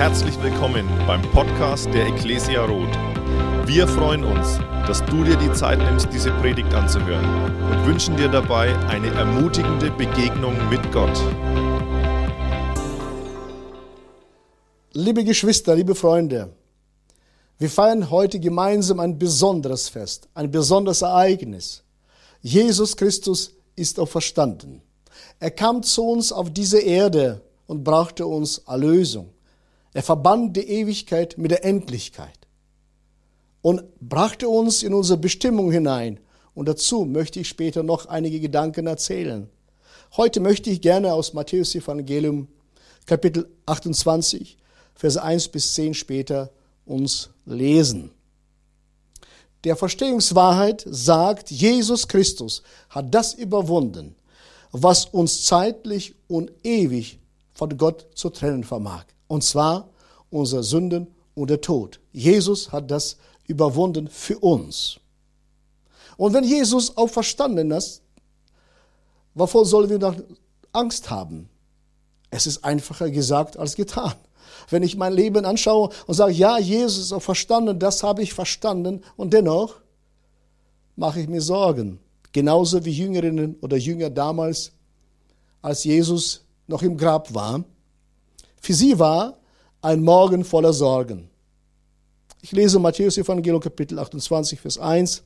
Herzlich willkommen beim Podcast der Ecclesia Roth. Wir freuen uns, dass du dir die Zeit nimmst, diese Predigt anzuhören und wünschen dir dabei eine ermutigende Begegnung mit Gott. Liebe Geschwister, liebe Freunde, wir feiern heute gemeinsam ein besonderes Fest, ein besonderes Ereignis. Jesus Christus ist auferstanden. Er kam zu uns auf diese Erde und brachte uns Erlösung. Er verband die Ewigkeit mit der Endlichkeit und brachte uns in unsere Bestimmung hinein. Und dazu möchte ich später noch einige Gedanken erzählen. Heute möchte ich gerne aus Matthäus Evangelium Kapitel 28 Verse 1 bis 10 später uns lesen. Der Verstehungswahrheit sagt, Jesus Christus hat das überwunden, was uns zeitlich und ewig von Gott zu trennen vermag. Und zwar unsere Sünden und der Tod. Jesus hat das überwunden für uns. Und wenn Jesus auferstanden ist, wovor sollen wir noch Angst haben? Es ist einfacher gesagt als getan. Wenn ich mein Leben anschaue und sage, ja, Jesus ist auch verstanden, das habe ich verstanden, und dennoch mache ich mir Sorgen. Genauso wie Jüngerinnen oder Jünger damals, als Jesus noch im Grab war. Für sie war ein Morgen voller Sorgen. Ich lese Matthäus Evangelium Kapitel 28, Vers 1.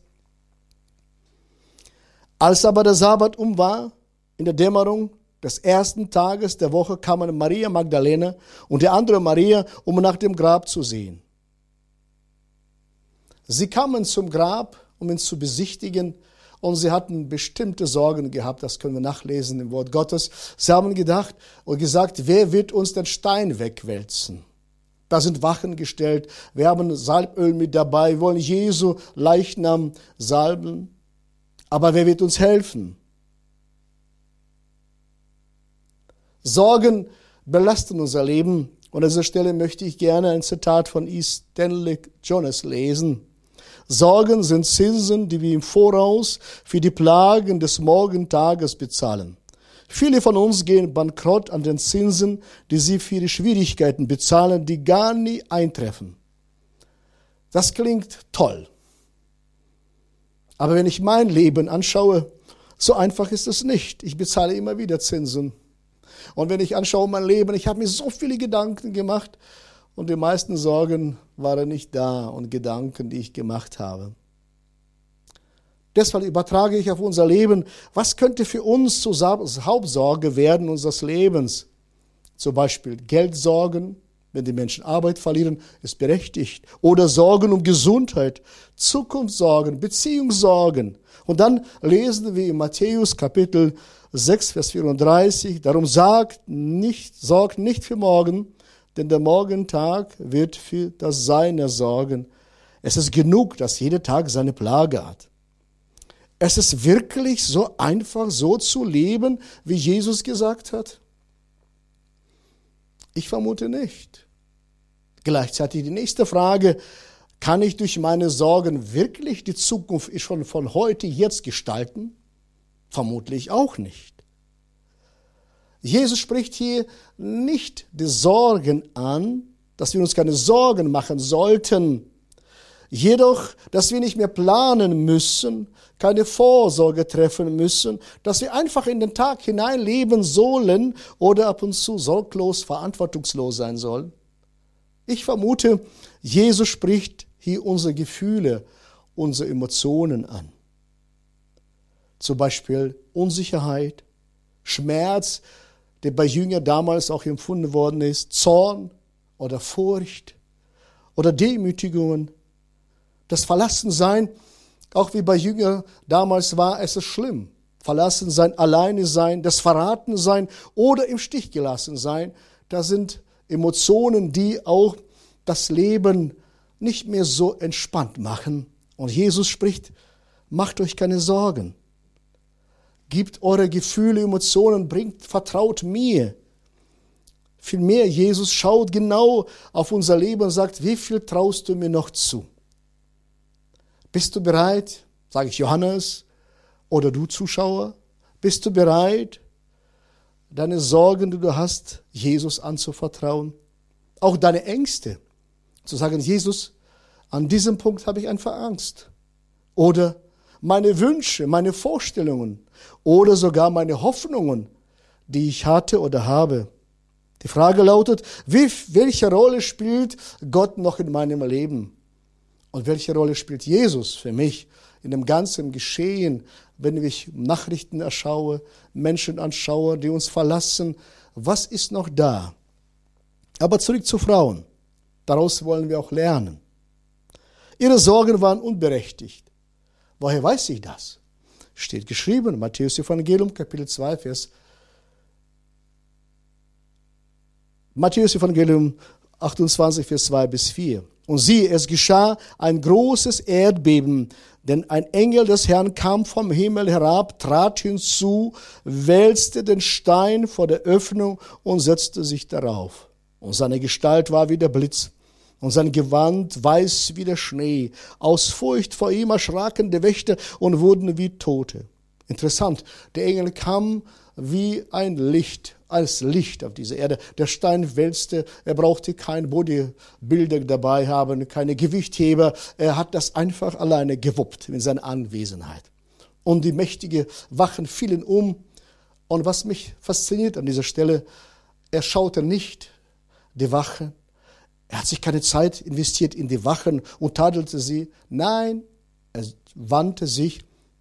Als aber der Sabbat um war, in der Dämmerung, des ersten Tages der Woche kamen Maria Magdalena und die andere Maria, um nach dem Grab zu sehen. Sie kamen zum Grab, um ihn zu besichtigen, und sie hatten bestimmte Sorgen gehabt, das können wir nachlesen im Wort Gottes. Sie haben gedacht und gesagt, wer wird uns den Stein wegwälzen? Da sind Wachen gestellt, wir haben Salböl mit dabei, wir wollen Jesu Leichnam salben. Aber wer wird uns helfen? Sorgen belasten unser Leben. Und an dieser Stelle möchte ich gerne ein Zitat von E. Stanley Jonas lesen. Sorgen sind Zinsen, die wir im Voraus für die Plagen des Morgentages bezahlen. Viele von uns gehen bankrott an den Zinsen, die sie für die Schwierigkeiten bezahlen, die gar nie eintreffen. Das klingt toll. Aber wenn ich mein Leben anschaue, so einfach ist es nicht. Ich bezahle immer wieder Zinsen. Und wenn ich anschaue mein Leben, ich habe mir so viele Gedanken gemacht und die meisten Sorgen waren nicht da und Gedanken, die ich gemacht habe. Deshalb übertrage ich auf unser Leben, was könnte für uns zur Hauptsorge werden unseres Lebens? Zum Beispiel Geldsorgen, wenn die Menschen Arbeit verlieren, ist berechtigt. Oder Sorgen um Gesundheit, Zukunftssorgen, Beziehungssorgen. Und dann lesen wir in Matthäus Kapitel 6, Vers 34, darum sagt nicht, sorgt nicht für morgen, denn der Morgentag wird für das Seine sorgen. Es ist genug, dass jeder Tag seine Plage hat. Es ist wirklich so einfach, so zu leben, wie Jesus gesagt hat? Ich vermute nicht. Gleichzeitig die nächste Frage, kann ich durch meine Sorgen wirklich die Zukunft schon von heute jetzt gestalten? Vermutlich auch nicht. Jesus spricht hier nicht die Sorgen an, dass wir uns keine Sorgen machen sollten, jedoch, dass wir nicht mehr planen müssen, keine Vorsorge treffen müssen, dass wir einfach in den Tag hineinleben sollen oder ab und zu sorglos, verantwortungslos sein sollen. Ich vermute, Jesus spricht hier unsere Gefühle, unsere Emotionen an zum Beispiel Unsicherheit, Schmerz, der bei Jüngern damals auch empfunden worden ist, Zorn oder Furcht oder Demütigungen. Das Verlassensein, auch wie bei Jüngern damals war, es ist schlimm. Verlassen sein, alleine sein, das Verraten sein oder im Stich gelassen sein, das sind Emotionen, die auch das Leben nicht mehr so entspannt machen. Und Jesus spricht, macht euch keine Sorgen. Gebt eure Gefühle, Emotionen, bringt, vertraut mir. Vielmehr, Jesus schaut genau auf unser Leben und sagt, wie viel traust du mir noch zu? Bist du bereit, sage ich Johannes oder du Zuschauer, bist du bereit, deine Sorgen, die du hast, Jesus anzuvertrauen? auch deine Ängste. Zu sagen, Jesus, an diesem Punkt habe ich einfach Angst. Oder meine Wünsche, meine Vorstellungen oder sogar meine Hoffnungen, die ich hatte oder habe. Die Frage lautet, wie, welche Rolle spielt Gott noch in meinem Leben? Und welche Rolle spielt Jesus für mich in dem ganzen Geschehen, wenn ich Nachrichten erschaue, Menschen anschaue, die uns verlassen? Was ist noch da? Aber zurück zu Frauen. Daraus wollen wir auch lernen. Ihre Sorgen waren unberechtigt. Woher weiß ich das? Steht geschrieben, Matthäus Evangelium, Kapitel 2, Vers Matthäus Evangelium 28, Vers 2 bis 4. Und siehe, es geschah ein großes Erdbeben, denn ein Engel des Herrn kam vom Himmel herab, trat hinzu, wälzte den Stein vor der Öffnung und setzte sich darauf. Und seine Gestalt war wie der Blitz und sein Gewand weiß wie der Schnee. Aus Furcht vor ihm erschraken die Wächter und wurden wie Tote. Interessant, der Engel kam wie ein Licht, als Licht auf diese Erde. Der Stein wälzte, er brauchte kein Bodybuilder dabei haben, keine Gewichtheber. Er hat das einfach alleine gewuppt in seiner Anwesenheit. Und die mächtigen Wachen fielen um. Und was mich fasziniert an dieser Stelle, er schaute nicht die Wachen er hat sich keine Zeit investiert in die Wachen und tadelte sie. Nein, er wandte sich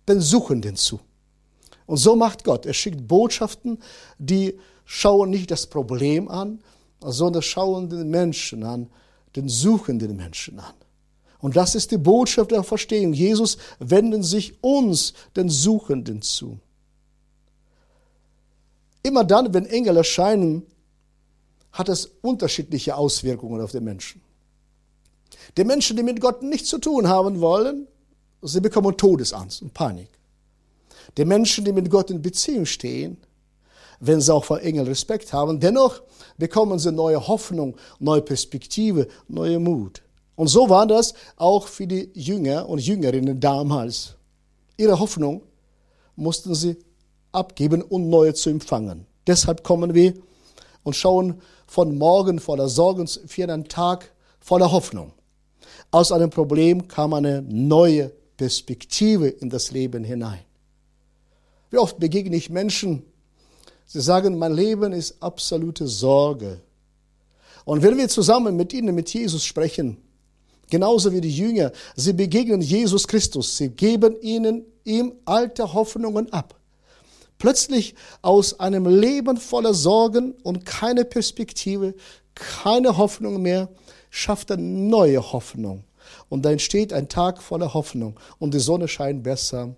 den Suchenden zu. Und so macht Gott. Er schickt Botschaften, die schauen nicht das Problem an, sondern schauen den Menschen an, den suchenden Menschen an. Und das ist die Botschaft der Verstehung. Jesus wenden sich uns, den Suchenden, zu. Immer dann, wenn Engel erscheinen, hat es unterschiedliche Auswirkungen auf den Menschen. Die Menschen, die mit Gott nichts zu tun haben wollen, sie bekommen Todesangst und Panik. Die Menschen, die mit Gott in Beziehung stehen, wenn sie auch vor Engel Respekt haben, dennoch bekommen sie neue Hoffnung, neue Perspektive, neue Mut. Und so war das auch für die Jünger und Jüngerinnen damals. Ihre Hoffnung mussten sie abgeben, um neue zu empfangen. Deshalb kommen wir und schauen von morgen voller Sorgen für einen Tag voller Hoffnung. Aus einem Problem kam eine neue Perspektive in das Leben hinein. Wie oft begegne ich Menschen, sie sagen, mein Leben ist absolute Sorge. Und wenn wir zusammen mit ihnen, mit Jesus sprechen, genauso wie die Jünger, sie begegnen Jesus Christus, sie geben ihnen ihm alte Hoffnungen ab plötzlich aus einem Leben voller Sorgen und keine Perspektive, keine Hoffnung mehr, schafft er neue Hoffnung. Und da entsteht ein Tag voller Hoffnung und die Sonne scheint besser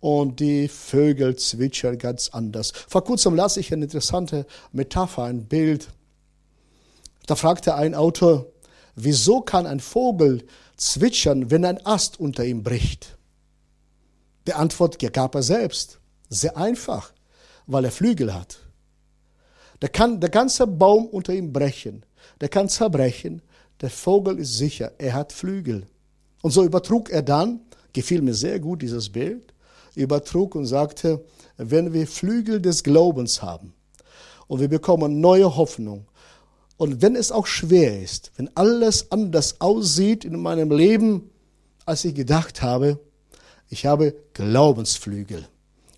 und die Vögel zwitschern ganz anders. Vor kurzem las ich eine interessante Metapher, ein Bild. Da fragte ein Autor, wieso kann ein Vogel zwitschern, wenn ein Ast unter ihm bricht? Die Antwort gab er selbst. Sehr einfach, weil er Flügel hat. Da kann der ganze Baum unter ihm brechen. Der kann zerbrechen. Der Vogel ist sicher, er hat Flügel. Und so übertrug er dann, gefiel mir sehr gut dieses Bild, übertrug und sagte, wenn wir Flügel des Glaubens haben und wir bekommen neue Hoffnung und wenn es auch schwer ist, wenn alles anders aussieht in meinem Leben, als ich gedacht habe, ich habe Glaubensflügel.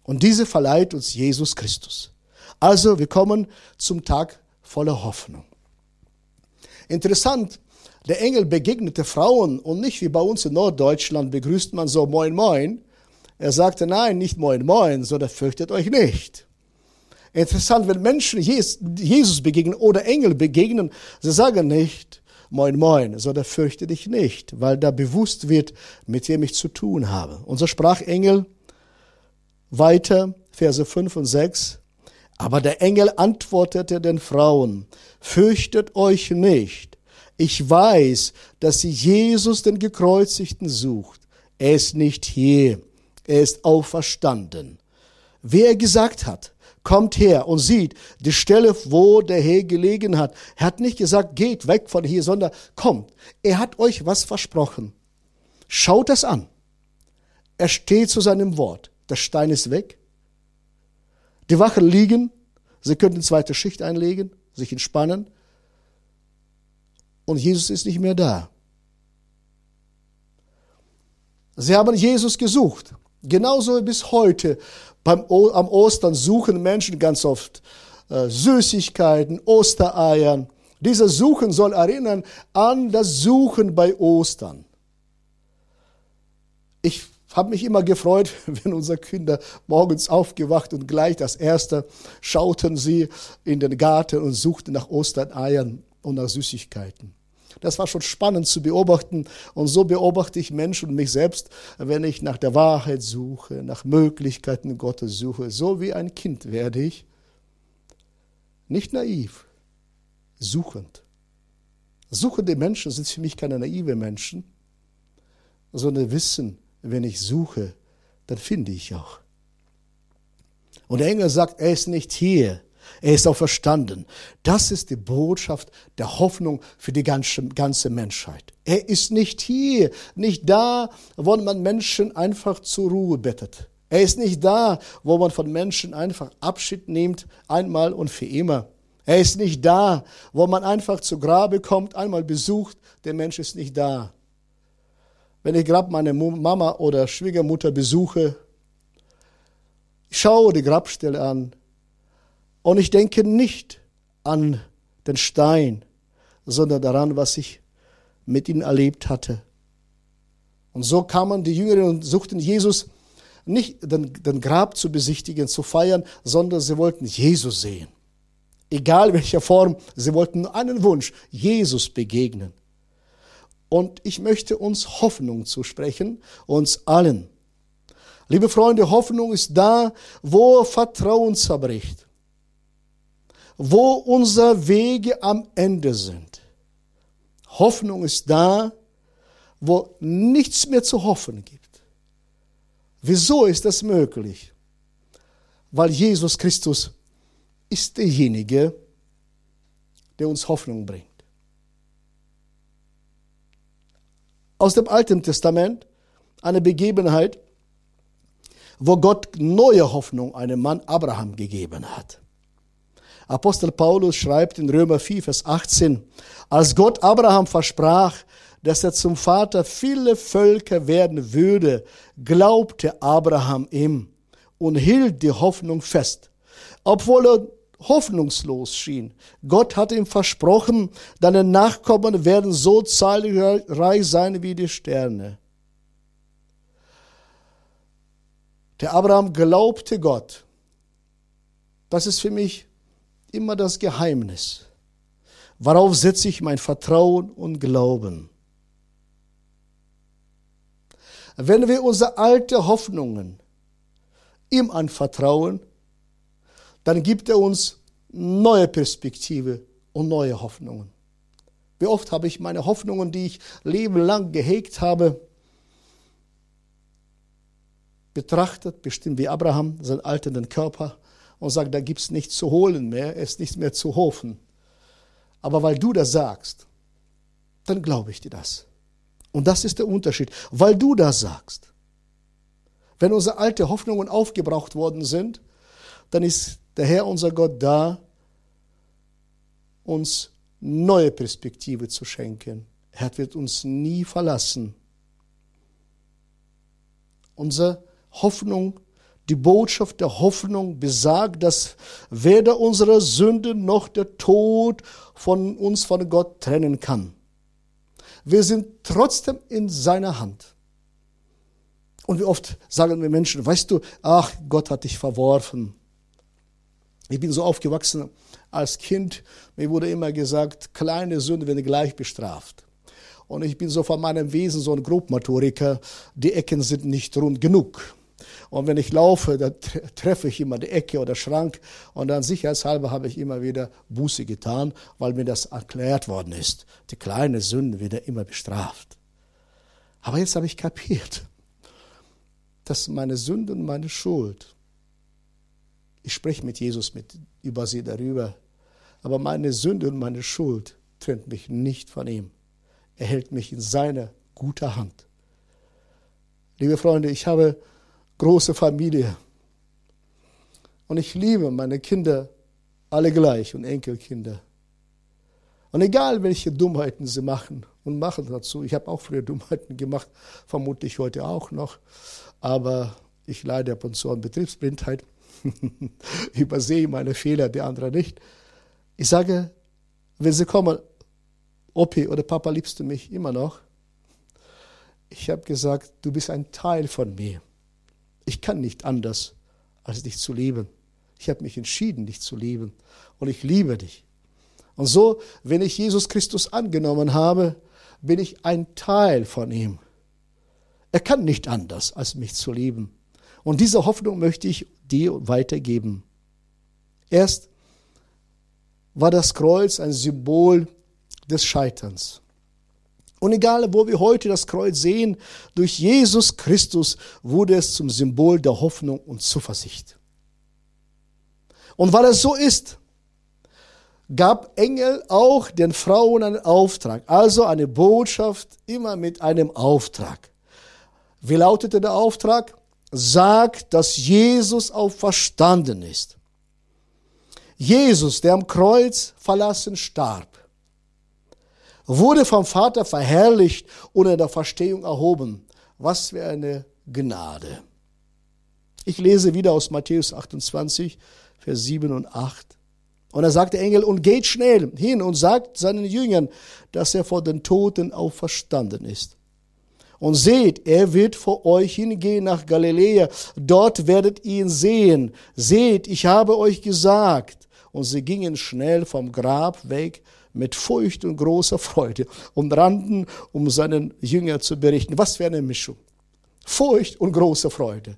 Und diese verleiht uns Jesus Christus. Also, wir kommen zum Tag voller Hoffnung. Interessant, der Engel begegnete Frauen und nicht wie bei uns in Norddeutschland begrüßt man so Moin Moin. Er sagte, nein, nicht Moin Moin, sondern fürchtet euch nicht. Interessant, wenn Menschen Jesus begegnen oder Engel begegnen, sie sagen nicht Moin Moin, sondern fürchte dich nicht, weil da bewusst wird, mit wem ich zu tun habe. Unser Sprachengel weiter, Verse 5 und 6. Aber der Engel antwortete den Frauen, fürchtet euch nicht. Ich weiß, dass sie Jesus den Gekreuzigten sucht. Er ist nicht hier. Er ist auferstanden. Wer gesagt hat, kommt her und sieht die Stelle, wo der Herr gelegen hat. Er hat nicht gesagt, geht weg von hier, sondern kommt. Er hat euch was versprochen. Schaut das an. Er steht zu seinem Wort. Der Stein ist weg. Die Wachen liegen. Sie könnten zweite Schicht einlegen, sich entspannen. und Jesus ist nicht mehr da. Sie haben Jesus gesucht. Genauso wie bis heute. Beim o am Ostern suchen Menschen ganz oft äh, Süßigkeiten, Ostereiern. Dieses Suchen soll erinnern an das Suchen bei Ostern. Ich habe mich immer gefreut, wenn unsere Kinder morgens aufgewacht und gleich das erste schauten sie in den Garten und suchten nach Ostereiern und nach Süßigkeiten. Das war schon spannend zu beobachten. Und so beobachte ich Menschen und mich selbst, wenn ich nach der Wahrheit suche, nach Möglichkeiten Gottes suche. So wie ein Kind werde ich. Nicht naiv, suchend. Suchende Menschen sind für mich keine naive Menschen, sondern wissen, wenn ich suche, dann finde ich auch. Und der Engel sagt, er ist nicht hier. Er ist auch verstanden. Das ist die Botschaft der Hoffnung für die ganze, ganze Menschheit. Er ist nicht hier, nicht da, wo man Menschen einfach zur Ruhe bettet. Er ist nicht da, wo man von Menschen einfach Abschied nimmt, einmal und für immer. Er ist nicht da, wo man einfach zu Grabe kommt, einmal besucht. Der Mensch ist nicht da. Wenn ich gerade meine Mama oder Schwiegermutter besuche, ich schaue die Grabstelle an, und ich denke nicht an den Stein, sondern daran, was ich mit ihnen erlebt hatte. Und so kamen die Jüngeren und suchten Jesus nicht den, den Grab zu besichtigen, zu feiern, sondern sie wollten Jesus sehen. Egal welcher Form, sie wollten einen Wunsch, Jesus begegnen. Und ich möchte uns Hoffnung zusprechen, uns allen. Liebe Freunde, Hoffnung ist da, wo Vertrauen zerbricht wo unsere Wege am Ende sind. Hoffnung ist da, wo nichts mehr zu hoffen gibt. Wieso ist das möglich? Weil Jesus Christus ist derjenige, der uns Hoffnung bringt. Aus dem Alten Testament eine Begebenheit, wo Gott neue Hoffnung einem Mann Abraham gegeben hat. Apostel Paulus schreibt in Römer 4, Vers 18, als Gott Abraham versprach, dass er zum Vater viele Völker werden würde, glaubte Abraham ihm und hielt die Hoffnung fest. Obwohl er hoffnungslos schien. Gott hat ihm versprochen, deine Nachkommen werden so zahlreich sein wie die Sterne. Der Abraham glaubte Gott. Das ist für mich immer das Geheimnis. Worauf setze ich mein Vertrauen und Glauben? Wenn wir unsere alte Hoffnungen ihm anvertrauen, dann gibt er uns neue Perspektive und neue Hoffnungen. Wie oft habe ich meine Hoffnungen, die ich lebenlang gehegt habe, betrachtet, bestimmt wie Abraham, seinen alternden Körper, und sagt, da gibt es nichts zu holen mehr, es ist nichts mehr zu hoffen. Aber weil du das sagst, dann glaube ich dir das. Und das ist der Unterschied, weil du das sagst. Wenn unsere alte Hoffnungen aufgebraucht worden sind, dann ist der Herr unser Gott da, uns neue Perspektive zu schenken. Er wird uns nie verlassen. Unsere Hoffnung die Botschaft der Hoffnung besagt, dass weder unsere Sünde noch der Tod von uns von Gott trennen kann. Wir sind trotzdem in seiner Hand. Und wie oft sagen wir Menschen, weißt du, ach, Gott hat dich verworfen. Ich bin so aufgewachsen als Kind, mir wurde immer gesagt, kleine Sünde werden gleich bestraft. Und ich bin so von meinem Wesen so ein Grobmotoriker, die Ecken sind nicht rund genug. Und wenn ich laufe, dann treffe ich immer die Ecke oder Schrank. Und dann sicherheitshalber habe ich immer wieder Buße getan, weil mir das erklärt worden ist. Die kleine Sünde wird immer bestraft. Aber jetzt habe ich kapiert, dass meine Sünde und meine Schuld, ich spreche mit Jesus mit, über sie darüber, aber meine Sünde und meine Schuld trennt mich nicht von ihm. Er hält mich in seiner guter Hand. Liebe Freunde, ich habe große Familie. Und ich liebe meine Kinder alle gleich und Enkelkinder. Und egal, welche Dummheiten sie machen und machen dazu, ich habe auch früher Dummheiten gemacht, vermutlich heute auch noch, aber ich leide ab und zu an Betriebsblindheit, übersehe meine Fehler, die anderen nicht. Ich sage, wenn sie kommen, Opi oder Papa, liebst du mich immer noch? Ich habe gesagt, du bist ein Teil von mir. Ich kann nicht anders, als dich zu lieben. Ich habe mich entschieden, dich zu lieben. Und ich liebe dich. Und so, wenn ich Jesus Christus angenommen habe, bin ich ein Teil von ihm. Er kann nicht anders, als mich zu lieben. Und diese Hoffnung möchte ich dir weitergeben. Erst war das Kreuz ein Symbol des Scheiterns. Und egal, wo wir heute das Kreuz sehen, durch Jesus Christus wurde es zum Symbol der Hoffnung und Zuversicht. Und weil es so ist, gab Engel auch den Frauen einen Auftrag, also eine Botschaft immer mit einem Auftrag. Wie lautete der Auftrag? Sagt, dass Jesus auferstanden ist. Jesus, der am Kreuz verlassen starb, wurde vom Vater verherrlicht und in der Verstehung erhoben. Was für eine Gnade. Ich lese wieder aus Matthäus 28, Vers 7 und 8. Und da sagt der Engel, und geht schnell hin und sagt seinen Jüngern, dass er vor den Toten auferstanden ist. Und seht, er wird vor euch hingehen nach Galiläa, dort werdet ihr ihn sehen. Seht, ich habe euch gesagt. Und sie gingen schnell vom Grab weg mit Furcht und großer Freude und rannten, um seinen Jünger zu berichten. Was für eine Mischung. Furcht und große Freude.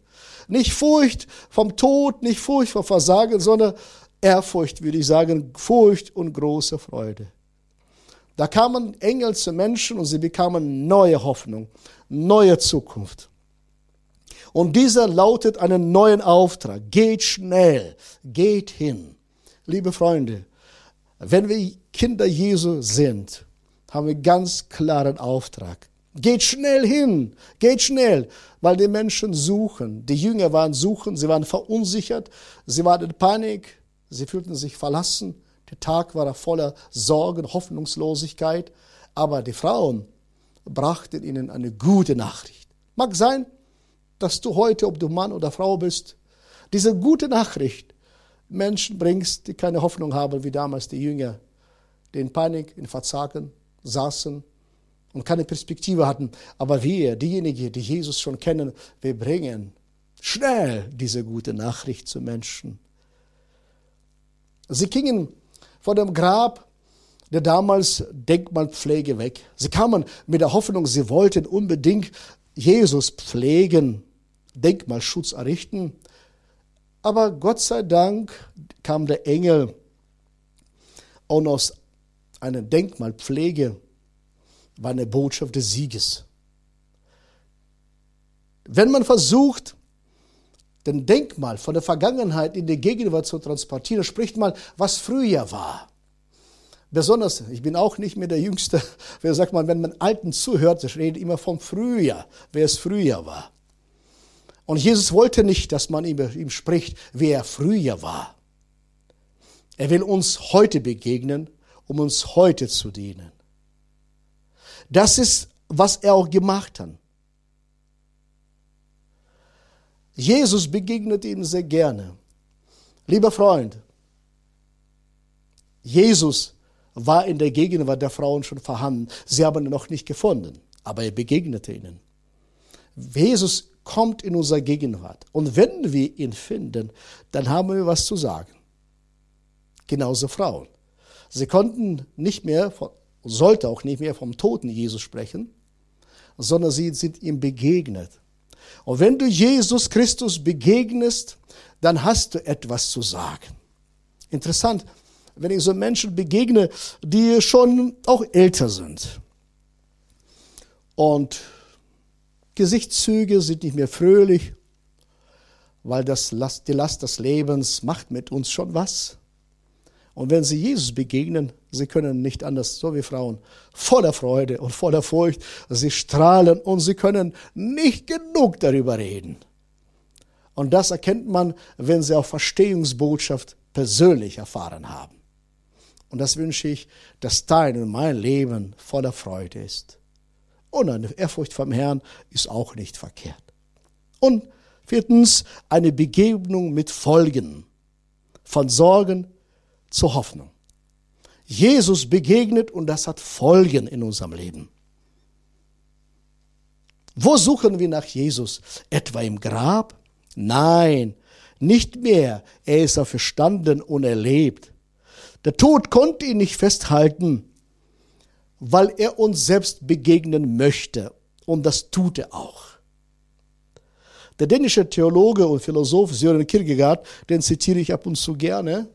Nicht Furcht vom Tod, nicht Furcht vor Versagen, sondern Ehrfurcht, würde ich sagen, Furcht und große Freude. Da kamen Engel zu Menschen und sie bekamen neue Hoffnung, neue Zukunft. Und dieser lautet einen neuen Auftrag. Geht schnell, geht hin. Liebe Freunde, wenn wir Kinder Jesu sind, haben wir ganz klaren Auftrag. Geht schnell hin, geht schnell, weil die Menschen suchen. Die Jünger waren suchen, sie waren verunsichert, sie waren in Panik, sie fühlten sich verlassen. Der Tag war voller Sorgen, Hoffnungslosigkeit, aber die Frauen brachten ihnen eine gute Nachricht. Mag sein, dass du heute, ob du Mann oder Frau bist, diese gute Nachricht Menschen bringst, die keine Hoffnung haben, wie damals die Jünger, die in Panik, in Verzagen saßen und keine Perspektive hatten. Aber wir, diejenigen, die Jesus schon kennen, wir bringen schnell diese gute Nachricht zu Menschen. Sie gingen vor dem Grab der damals Denkmalpflege weg. Sie kamen mit der Hoffnung, sie wollten unbedingt Jesus pflegen, Denkmalschutz errichten. Aber Gott sei Dank kam der Engel und aus einer Denkmalpflege war eine Botschaft des Sieges. Wenn man versucht, den Denkmal von der Vergangenheit in die Gegenwart zu transportieren, spricht man, was früher war. Besonders, ich bin auch nicht mehr der Jüngste, wer sagt man, wenn man Alten zuhört, ich rede immer vom Frühjahr, wer es früher war. Und Jesus wollte nicht, dass man ihm, ihm spricht, wer er früher war. Er will uns heute begegnen, um uns heute zu dienen. Das ist, was er auch gemacht hat. Jesus begegnet ihnen sehr gerne. Lieber Freund, Jesus war in der Gegenwart der Frauen schon vorhanden. Sie haben ihn noch nicht gefunden, aber er begegnete ihnen. Jesus kommt in unsere Gegenwart. Und wenn wir ihn finden, dann haben wir was zu sagen. Genauso Frauen. Sie konnten nicht mehr, sollte auch nicht mehr vom toten Jesus sprechen, sondern sie sind ihm begegnet. Und wenn du Jesus Christus begegnest, dann hast du etwas zu sagen. Interessant, wenn ich so Menschen begegne, die schon auch älter sind. Und Gesichtszüge sind nicht mehr fröhlich, weil das Last, die Last des Lebens macht mit uns schon was. Und wenn sie Jesus begegnen, sie können nicht anders, so wie Frauen, voller Freude und voller Furcht, sie strahlen und sie können nicht genug darüber reden. Und das erkennt man, wenn sie auch Verstehungsbotschaft persönlich erfahren haben. Und das wünsche ich, dass dein und mein Leben voller Freude ist. Und eine Ehrfurcht vom Herrn ist auch nicht verkehrt. Und viertens, eine Begegnung mit Folgen. Von Sorgen zur Hoffnung. Jesus begegnet und das hat Folgen in unserem Leben. Wo suchen wir nach Jesus? Etwa im Grab? Nein, nicht mehr. Er ist auferstanden und er lebt. Der Tod konnte ihn nicht festhalten, weil er uns selbst begegnen möchte. Und das tut er auch. Der dänische Theologe und Philosoph Søren Kierkegaard, den zitiere ich ab und zu gerne,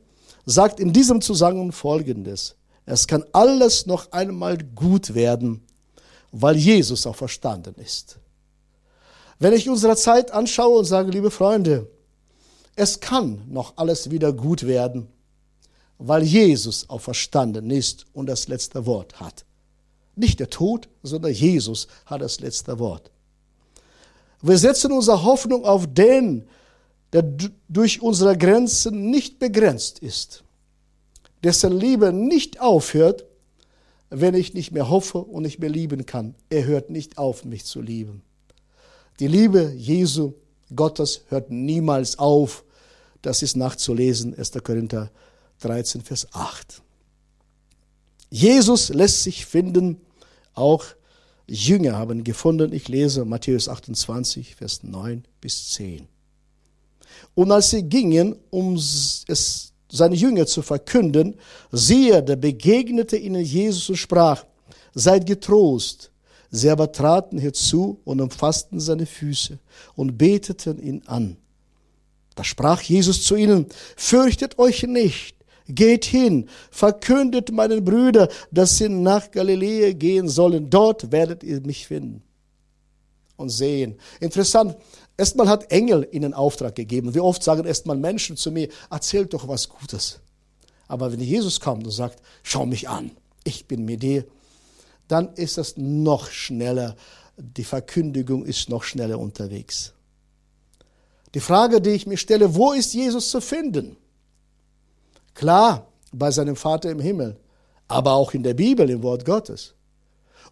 sagt in diesem Zusammenhang Folgendes. Es kann alles noch einmal gut werden, weil Jesus auch verstanden ist. Wenn ich unsere Zeit anschaue und sage, liebe Freunde, es kann noch alles wieder gut werden, weil Jesus auferstanden ist und das letzte Wort hat. Nicht der Tod, sondern Jesus hat das letzte Wort. Wir setzen unsere Hoffnung auf den, der durch unsere Grenzen nicht begrenzt ist, dessen Liebe nicht aufhört, wenn ich nicht mehr hoffe und nicht mehr lieben kann. Er hört nicht auf, mich zu lieben. Die Liebe Jesu, Gottes, hört niemals auf. Das ist nachzulesen, 1. Korinther 13, Vers 8. Jesus lässt sich finden, auch Jünger haben gefunden. Ich lese Matthäus 28, Vers 9 bis 10. Und als sie gingen, um es seine Jünger zu verkünden, siehe, da begegnete ihnen Jesus und sprach, seid getrost. Sie aber traten herzu und umfassten seine Füße und beteten ihn an. Da sprach Jesus zu ihnen, fürchtet euch nicht, Geht hin, verkündet meinen Brüdern, dass sie nach Galiläa gehen sollen. Dort werdet ihr mich finden und sehen. Interessant. Erstmal hat Engel ihnen Auftrag gegeben. Wie oft sagen erstmal Menschen zu mir, erzählt doch was Gutes. Aber wenn Jesus kommt und sagt, schau mich an, ich bin mit dir, dann ist das noch schneller. Die Verkündigung ist noch schneller unterwegs. Die Frage, die ich mir stelle, wo ist Jesus zu finden? Klar, bei seinem Vater im Himmel, aber auch in der Bibel, im Wort Gottes.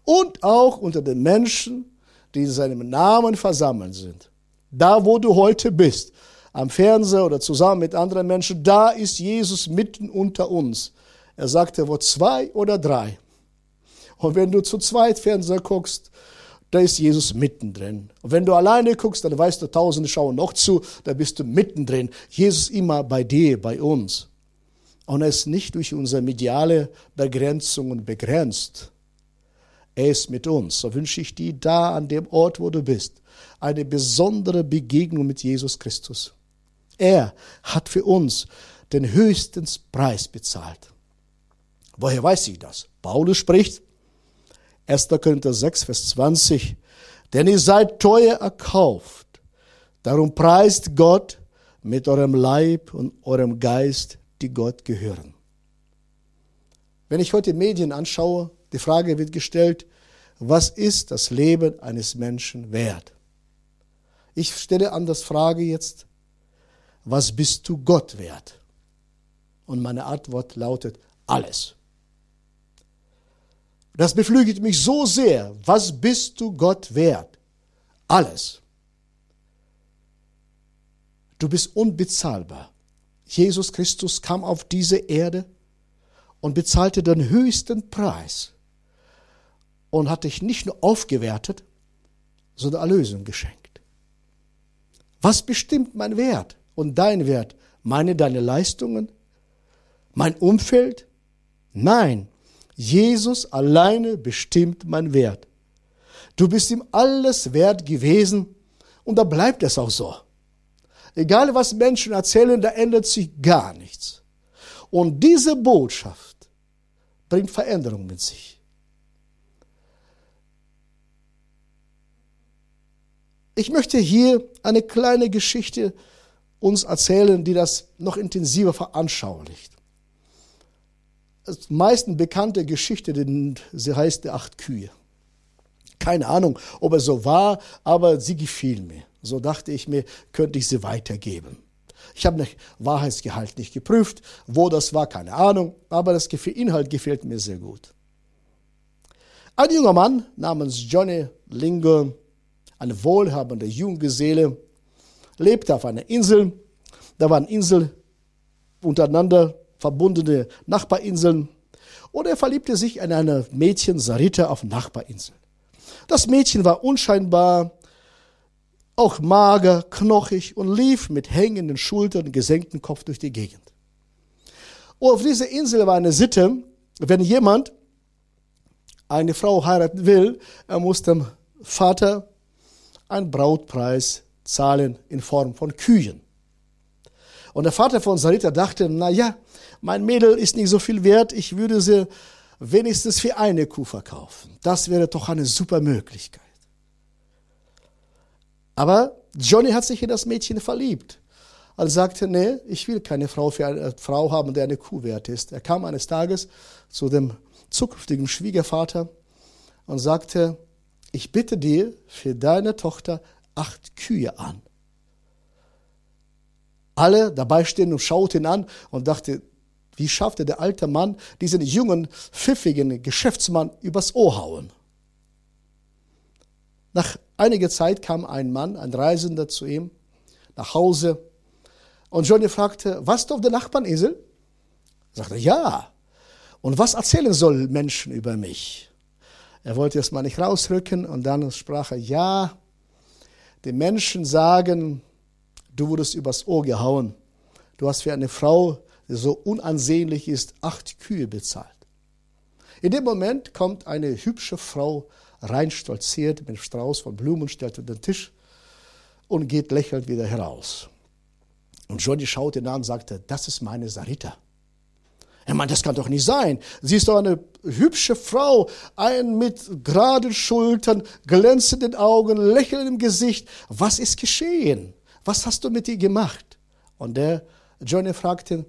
Und auch unter den Menschen, die in seinem Namen versammelt sind. Da, wo du heute bist, am Fernseher oder zusammen mit anderen Menschen, da ist Jesus mitten unter uns. Er sagte, wo zwei oder drei. Und wenn du zu zweit Fernseher guckst, da ist Jesus mittendrin. Und wenn du alleine guckst, dann weißt du, Tausende schauen noch zu, da bist du mittendrin. Jesus immer bei dir, bei uns. Und er ist nicht durch unsere mediale Begrenzungen begrenzt. Er ist mit uns. So wünsche ich dir da an dem Ort, wo du bist, eine besondere Begegnung mit Jesus Christus. Er hat für uns den höchsten Preis bezahlt. Woher weiß ich das? Paulus spricht, 1. Korinther 6, Vers 20, denn ihr seid teuer erkauft. Darum preist Gott mit eurem Leib und eurem Geist die Gott gehören. Wenn ich heute Medien anschaue, die Frage wird gestellt, was ist das Leben eines Menschen wert? Ich stelle anders Frage jetzt, was bist du Gott wert? Und meine Antwort lautet, alles. Das beflügelt mich so sehr. Was bist du Gott wert? Alles. Du bist unbezahlbar. Jesus Christus kam auf diese Erde und bezahlte den höchsten Preis und hat dich nicht nur aufgewertet, sondern Erlösung geschenkt. Was bestimmt mein Wert und dein Wert? Meine, deine Leistungen? Mein Umfeld? Nein, Jesus alleine bestimmt mein Wert. Du bist ihm alles wert gewesen und da bleibt es auch so. Egal was Menschen erzählen, da ändert sich gar nichts. Und diese Botschaft bringt Veränderung mit sich. Ich möchte hier eine kleine Geschichte uns erzählen, die das noch intensiver veranschaulicht. Das meisten bekannte Geschichte, sie heißt der acht Kühe. Keine Ahnung, ob er so war, aber sie gefiel mir. So dachte ich mir, könnte ich sie weitergeben. Ich habe den Wahrheitsgehalt nicht geprüft, wo das war, keine Ahnung, aber das Inhalt gefällt mir sehr gut. Ein junger Mann namens Johnny Lingo, eine wohlhabende Junggeselle, lebte auf einer Insel. Da waren Inseln untereinander verbundene Nachbarinseln. Und er verliebte sich in eine Mädchen Sarita auf Nachbarinseln. Das Mädchen war unscheinbar, auch mager, knochig und lief mit hängenden Schultern und gesenktem Kopf durch die Gegend. Und auf dieser Insel war eine Sitte, wenn jemand eine Frau heiraten will, er muss dem Vater einen Brautpreis zahlen in Form von Kühen. Und der Vater von Sarita dachte, na ja, mein Mädel ist nicht so viel wert, ich würde sie wenigstens für eine Kuh verkaufen. Das wäre doch eine super Möglichkeit. Aber Johnny hat sich in das Mädchen verliebt und sagte, nee, ich will keine Frau für eine Frau haben, der eine Kuh wert ist. Er kam eines Tages zu dem zukünftigen Schwiegervater und sagte, ich bitte dir für deine Tochter acht Kühe an. Alle dabei stehen und schauten ihn an und dachte, wie schaffte der alte Mann diesen jungen, pfiffigen Geschäftsmann übers Ohr hauen? Nach einiger Zeit kam ein Mann, ein Reisender zu ihm nach Hause und Johnny fragte, was auf der Nachbarninsel? Er sagte, ja. Und was erzählen sollen Menschen über mich? Er wollte es mal nicht rausrücken und dann sprach er, ja, die Menschen sagen, du wurdest übers Ohr gehauen. Du hast für eine Frau, die so unansehnlich ist, acht Kühe bezahlt. In dem Moment kommt eine hübsche Frau rein stolziert mit einem Strauß von Blumen, stellt den Tisch und geht lächelnd wieder heraus. Und Johnny schaut ihn an und sagte, das ist meine Sarita. Er meint, das kann doch nicht sein. Sie ist doch eine hübsche Frau, ein mit geraden Schultern, glänzenden Augen, lächelndem Gesicht. Was ist geschehen? Was hast du mit ihr gemacht? Und der Johnny fragte,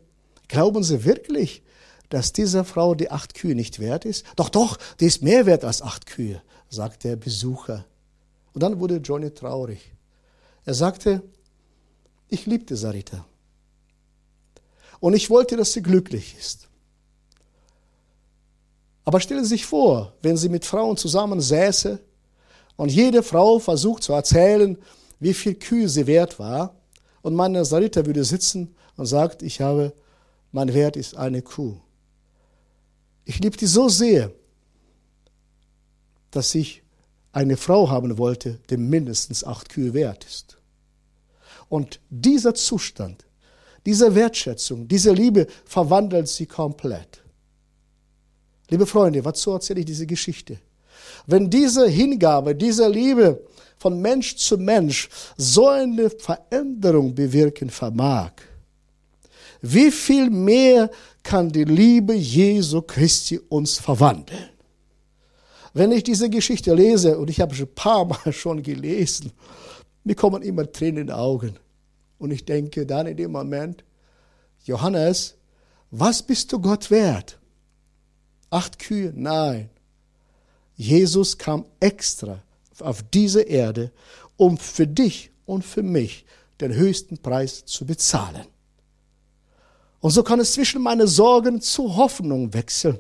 glauben Sie wirklich, dass diese Frau die acht Kühe nicht wert ist? Doch, doch, die ist mehr wert als acht Kühe, sagte der Besucher. Und dann wurde Johnny traurig. Er sagte, ich liebte Sarita. Und ich wollte, dass sie glücklich ist. Aber stellen Sie sich vor, wenn Sie mit Frauen zusammen säße und jede Frau versucht zu erzählen, wie viel Kühe sie wert war, und meine Sarita würde sitzen und sagt, ich habe, mein Wert ist eine Kuh. Ich liebte so sehr, dass ich eine Frau haben wollte, die mindestens acht Kühe wert ist. Und dieser Zustand, diese Wertschätzung, diese Liebe verwandelt sie komplett. Liebe Freunde, wozu erzähle ich diese Geschichte? Wenn diese Hingabe, diese Liebe von Mensch zu Mensch so eine Veränderung bewirken vermag, wie viel mehr kann die Liebe Jesu Christi uns verwandeln? Wenn ich diese Geschichte lese, und ich habe schon ein paar Mal schon gelesen, mir kommen immer Tränen in die Augen. Und ich denke dann in dem Moment, Johannes, was bist du Gott wert? Acht Kühe? Nein. Jesus kam extra auf diese Erde, um für dich und für mich den höchsten Preis zu bezahlen. Und so kann es zwischen meinen Sorgen zu Hoffnung wechseln.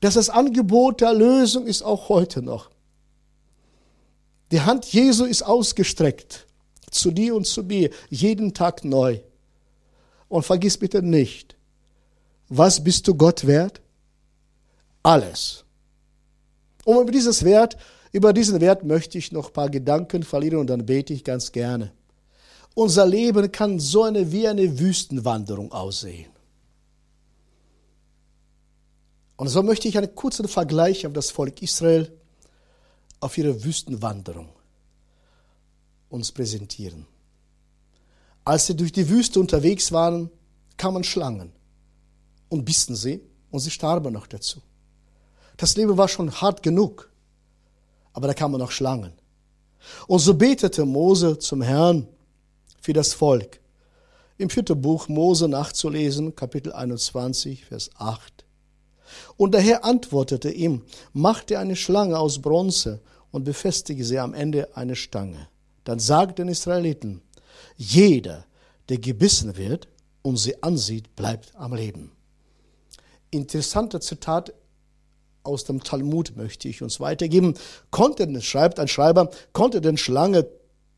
Dass das Angebot der Lösung ist auch heute noch. Die Hand Jesu ist ausgestreckt zu dir und zu mir, jeden Tag neu. Und vergiss bitte nicht, was bist du Gott wert? Alles. Und über dieses Wert, über diesen Wert möchte ich noch ein paar Gedanken verlieren und dann bete ich ganz gerne. Unser Leben kann so eine, wie eine Wüstenwanderung aussehen. Und so möchte ich einen kurzen Vergleich auf das Volk Israel auf ihre Wüstenwanderung uns präsentieren. Als sie durch die Wüste unterwegs waren, kamen Schlangen und bissen sie und sie starben noch dazu. Das Leben war schon hart genug, aber da kamen noch Schlangen. Und so betete Mose zum Herrn für das Volk. Im vierten Buch Mose nachzulesen, Kapitel 21, Vers 8. Und der Herr antwortete ihm, mach dir eine Schlange aus Bronze und befestige sie am Ende eine Stange. Dann sagt den Israeliten, jeder, der gebissen wird und sie ansieht, bleibt am Leben. Interessanter Zitat aus dem Talmud möchte ich uns weitergeben. Konnte, schreibt ein Schreiber, konnte denn Schlange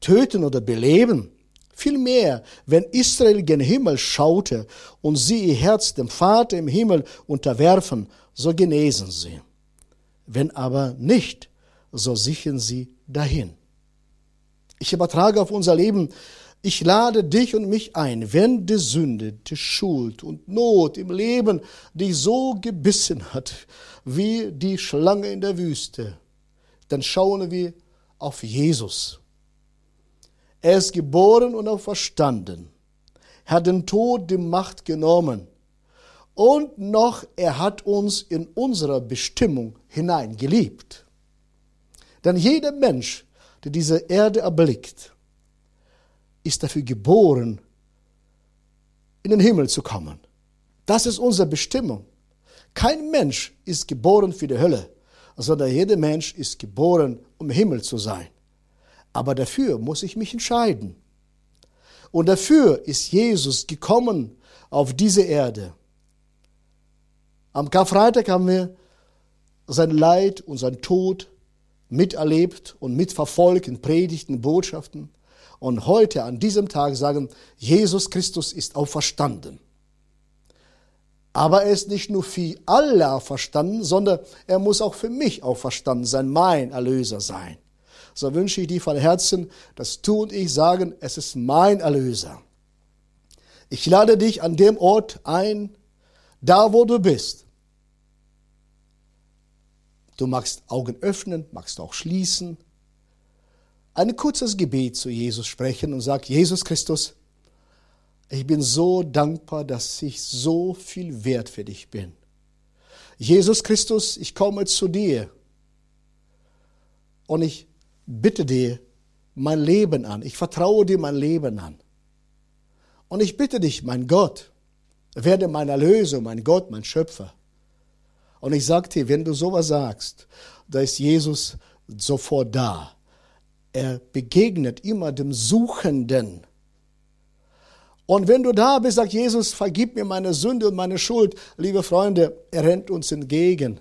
töten oder beleben? Vielmehr, wenn Israel gen Himmel schaute und sie ihr Herz dem Vater im Himmel unterwerfen, so genesen sie. Wenn aber nicht, so sichern sie dahin. Ich übertrage auf unser Leben, ich lade dich und mich ein, wenn die Sünde, die Schuld und Not im Leben dich so gebissen hat, wie die Schlange in der Wüste, dann schauen wir auf Jesus. Er ist geboren und auch verstanden. Er hat den Tod die Macht genommen. Und noch, er hat uns in unserer Bestimmung hineingeliebt. Denn jeder Mensch, der diese Erde erblickt, ist dafür geboren, in den Himmel zu kommen. Das ist unsere Bestimmung. Kein Mensch ist geboren für die Hölle, sondern jeder Mensch ist geboren, um im Himmel zu sein. Aber dafür muss ich mich entscheiden. Und dafür ist Jesus gekommen auf diese Erde. Am Karfreitag haben wir sein Leid und sein Tod miterlebt und mitverfolgt in Predigten, Botschaften. Und heute, an diesem Tag, sagen, Jesus Christus ist auferstanden. Aber er ist nicht nur für alle auferstanden, sondern er muss auch für mich auferstanden sein, mein Erlöser sein so wünsche ich dir von Herzen, dass du und ich sagen, es ist mein Erlöser. Ich lade dich an dem Ort ein, da wo du bist. Du magst Augen öffnen, magst auch schließen. Ein kurzes Gebet zu Jesus sprechen und sag, Jesus Christus, ich bin so dankbar, dass ich so viel wert für dich bin. Jesus Christus, ich komme zu dir und ich bitte dir mein Leben an. Ich vertraue dir mein Leben an. Und ich bitte dich, mein Gott, werde mein Erlöser, mein Gott, mein Schöpfer. Und ich sage dir, wenn du sowas sagst, da ist Jesus sofort da. Er begegnet immer dem Suchenden. Und wenn du da bist, sagt Jesus, vergib mir meine Sünde und meine Schuld. Liebe Freunde, er rennt uns entgegen.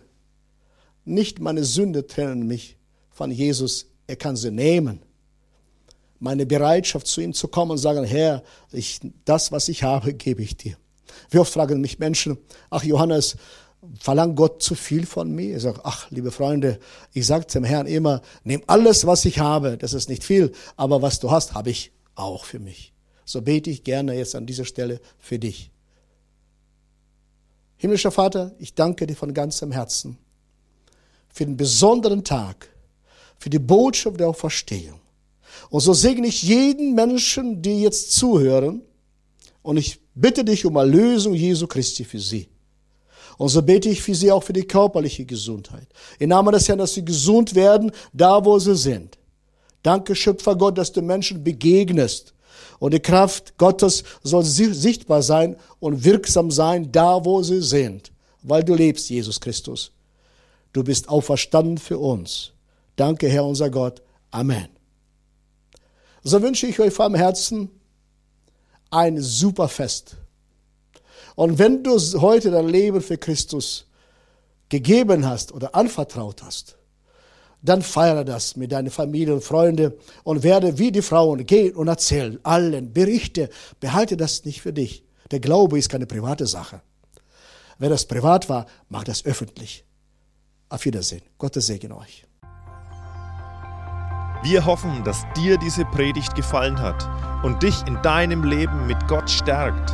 Nicht meine Sünde trennen mich von Jesus, er kann sie nehmen. Meine Bereitschaft, zu ihm zu kommen und sagen, Herr, ich, das, was ich habe, gebe ich dir. Oft fragen mich Menschen, ach Johannes, verlangt Gott zu viel von mir? Ich sage, ach, liebe Freunde, ich sage dem Herrn immer, nimm alles, was ich habe, das ist nicht viel, aber was du hast, habe ich auch für mich. So bete ich gerne jetzt an dieser Stelle für dich. Himmlischer Vater, ich danke dir von ganzem Herzen für den besonderen Tag, für die Botschaft der Auferstehung. Und so segne ich jeden Menschen, die jetzt zuhören, und ich bitte dich um Erlösung Jesu Christi für sie. Und so bete ich für sie auch für die körperliche Gesundheit. Im Namen des Herrn, dass sie gesund werden, da wo sie sind. Danke, Schöpfer Gott, dass du Menschen begegnest. Und die Kraft Gottes soll sichtbar sein und wirksam sein, da wo sie sind. Weil du lebst, Jesus Christus. Du bist auferstanden für uns. Danke, Herr unser Gott. Amen. So wünsche ich euch vom Herzen ein super Fest. Und wenn du heute dein Leben für Christus gegeben hast oder anvertraut hast, dann feiere das mit deinen Familie und Freunden und werde wie die Frauen gehen und erzählen allen, berichte, behalte das nicht für dich. Der Glaube ist keine private Sache. Wenn das privat war, mach das öffentlich. Auf Wiedersehen. Gottes Segen euch. Wir hoffen, dass dir diese Predigt gefallen hat und dich in deinem Leben mit Gott stärkt.